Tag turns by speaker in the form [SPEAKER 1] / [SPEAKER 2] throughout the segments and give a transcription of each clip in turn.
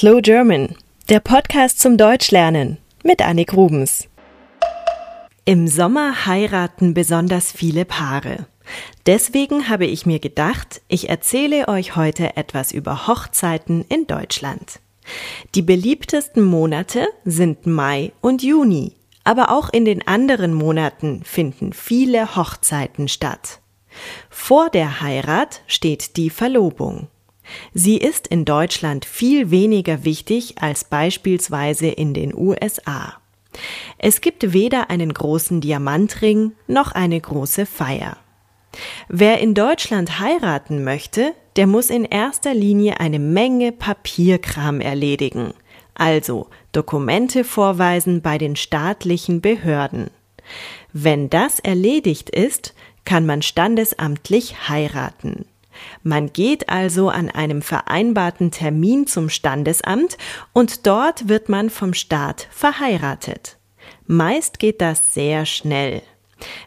[SPEAKER 1] Slow German, der Podcast zum Deutschlernen mit Annik Rubens. Im Sommer heiraten besonders viele Paare. Deswegen habe ich mir gedacht, ich erzähle euch heute etwas über Hochzeiten in Deutschland. Die beliebtesten Monate sind Mai und Juni, aber auch in den anderen Monaten finden viele Hochzeiten statt. Vor der Heirat steht die Verlobung. Sie ist in Deutschland viel weniger wichtig als beispielsweise in den USA. Es gibt weder einen großen Diamantring noch eine große Feier. Wer in Deutschland heiraten möchte, der muss in erster Linie eine Menge Papierkram erledigen, also Dokumente vorweisen bei den staatlichen Behörden. Wenn das erledigt ist, kann man standesamtlich heiraten. Man geht also an einem vereinbarten Termin zum Standesamt und dort wird man vom Staat verheiratet. Meist geht das sehr schnell.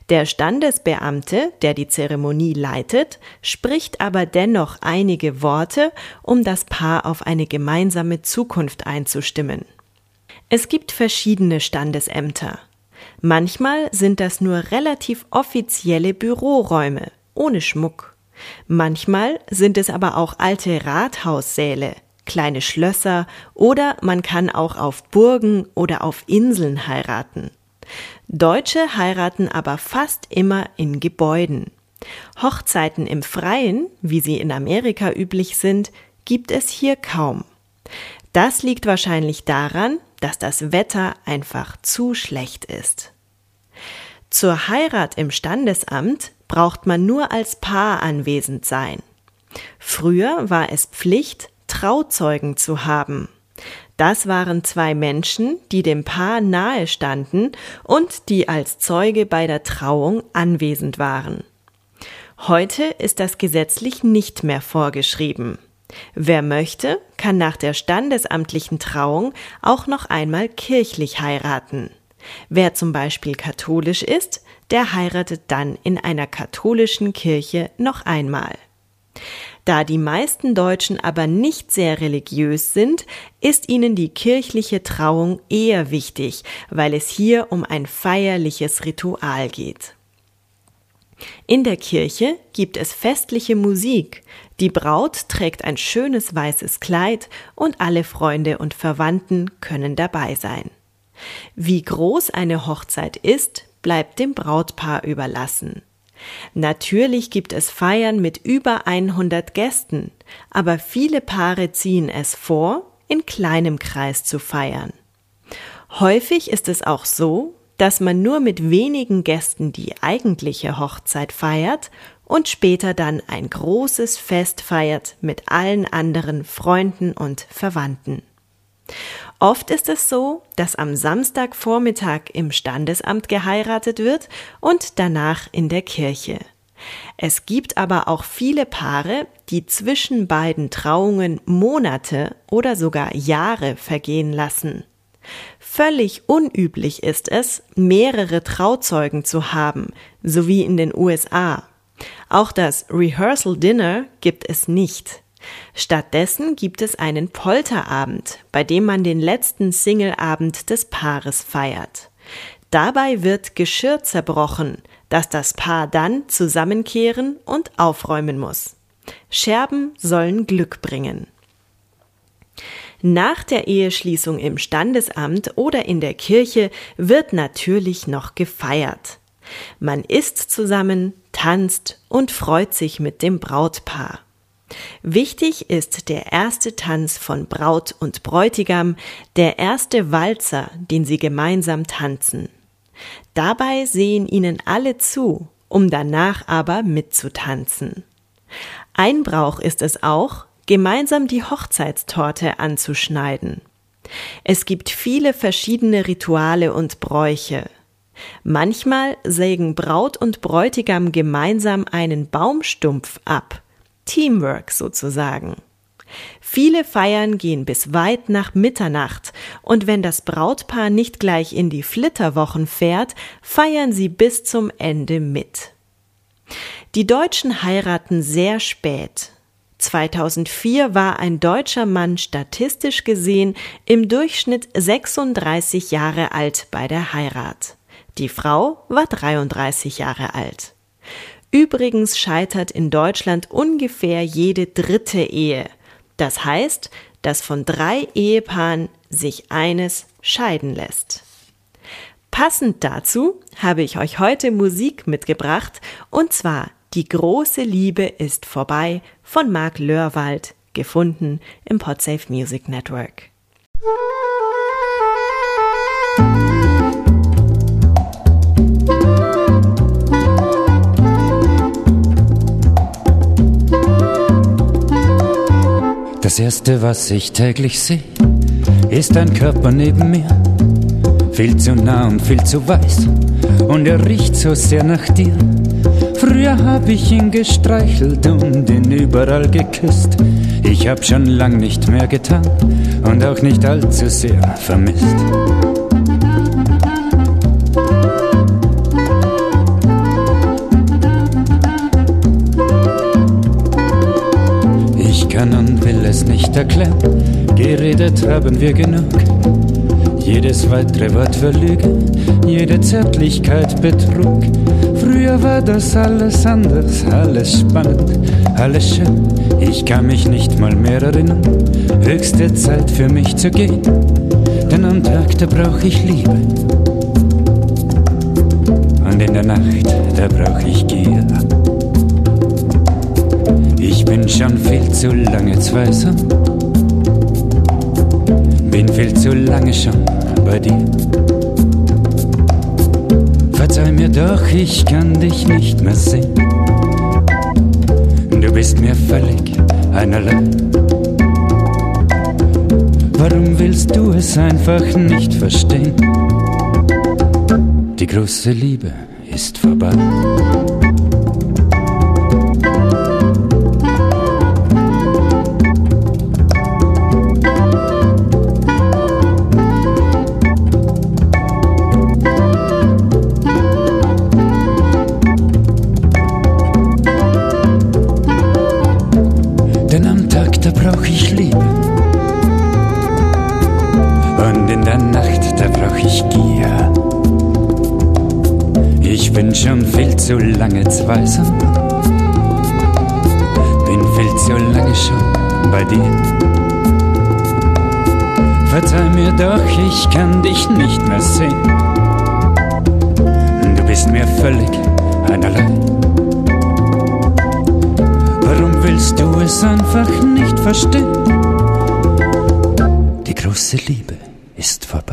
[SPEAKER 1] Der Standesbeamte, der die Zeremonie leitet, spricht aber dennoch einige Worte, um das Paar auf eine gemeinsame Zukunft einzustimmen. Es gibt verschiedene Standesämter. Manchmal sind das nur relativ offizielle Büroräume, ohne Schmuck. Manchmal sind es aber auch alte Rathaussäle, kleine Schlösser oder man kann auch auf Burgen oder auf Inseln heiraten. Deutsche heiraten aber fast immer in Gebäuden. Hochzeiten im Freien, wie sie in Amerika üblich sind, gibt es hier kaum. Das liegt wahrscheinlich daran, dass das Wetter einfach zu schlecht ist. Zur Heirat im Standesamt braucht man nur als Paar anwesend sein. Früher war es Pflicht, Trauzeugen zu haben. Das waren zwei Menschen, die dem Paar nahe standen und die als Zeuge bei der Trauung anwesend waren. Heute ist das gesetzlich nicht mehr vorgeschrieben. Wer möchte, kann nach der standesamtlichen Trauung auch noch einmal kirchlich heiraten. Wer zum Beispiel katholisch ist, der heiratet dann in einer katholischen Kirche noch einmal. Da die meisten Deutschen aber nicht sehr religiös sind, ist ihnen die kirchliche Trauung eher wichtig, weil es hier um ein feierliches Ritual geht. In der Kirche gibt es festliche Musik, die Braut trägt ein schönes weißes Kleid und alle Freunde und Verwandten können dabei sein. Wie groß eine Hochzeit ist, bleibt dem Brautpaar überlassen. Natürlich gibt es Feiern mit über 100 Gästen, aber viele Paare ziehen es vor, in kleinem Kreis zu feiern. Häufig ist es auch so, dass man nur mit wenigen Gästen die eigentliche Hochzeit feiert und später dann ein großes Fest feiert mit allen anderen Freunden und Verwandten. Oft ist es so, dass am Samstagvormittag im Standesamt geheiratet wird und danach in der Kirche. Es gibt aber auch viele Paare, die zwischen beiden Trauungen Monate oder sogar Jahre vergehen lassen. Völlig unüblich ist es, mehrere Trauzeugen zu haben, so wie in den USA. Auch das Rehearsal Dinner gibt es nicht. Stattdessen gibt es einen Polterabend, bei dem man den letzten Singleabend des Paares feiert. Dabei wird Geschirr zerbrochen, das das Paar dann zusammenkehren und aufräumen muss. Scherben sollen Glück bringen. Nach der Eheschließung im Standesamt oder in der Kirche wird natürlich noch gefeiert. Man isst zusammen, tanzt und freut sich mit dem Brautpaar. Wichtig ist der erste Tanz von Braut und Bräutigam, der erste Walzer, den sie gemeinsam tanzen. Dabei sehen ihnen alle zu, um danach aber mitzutanzen. Ein Brauch ist es auch, gemeinsam die Hochzeitstorte anzuschneiden. Es gibt viele verschiedene Rituale und Bräuche. Manchmal sägen Braut und Bräutigam gemeinsam einen Baumstumpf ab, Teamwork sozusagen. Viele Feiern gehen bis weit nach Mitternacht, und wenn das Brautpaar nicht gleich in die Flitterwochen fährt, feiern sie bis zum Ende mit. Die Deutschen heiraten sehr spät. 2004 war ein deutscher Mann statistisch gesehen im Durchschnitt 36 Jahre alt bei der Heirat. Die Frau war 33 Jahre alt. Übrigens scheitert in Deutschland ungefähr jede dritte Ehe. Das heißt, dass von drei Ehepaaren sich eines scheiden lässt. Passend dazu habe ich euch heute Musik mitgebracht, und zwar Die große Liebe ist vorbei von Marc Lörwald, gefunden im Podsafe Music Network.
[SPEAKER 2] Das erste, was ich täglich sehe, ist ein Körper neben mir. Viel zu nah und viel zu weiß, und er riecht so sehr nach dir. Früher hab ich ihn gestreichelt und ihn überall geküsst. Ich hab schon lang nicht mehr getan und auch nicht allzu sehr vermisst. Erklären, geredet haben wir genug. Jedes weitere Wort für Lüge, jede Zärtlichkeit Betrug. Früher war das alles anders, alles spannend, alles schön. Ich kann mich nicht mal mehr erinnern. Höchste Zeit für mich zu gehen, denn am Tag da brauch ich Liebe. Und in der Nacht da brauch ich Gier. Ich bin schon viel zu lange zweisam bin viel zu lange schon bei dir. Verzeih mir doch, ich kann dich nicht mehr sehen. Du bist mir völlig einerlei. Warum willst du es einfach nicht verstehen? Die große Liebe ist vorbei. Bin schon viel zu lange zweisam. Bin viel zu lange schon bei dir. Verzeih mir doch, ich kann dich nicht mehr sehen. Du bist mir völlig einerlei. Warum willst du es einfach nicht verstehen? Die große Liebe ist vorbei.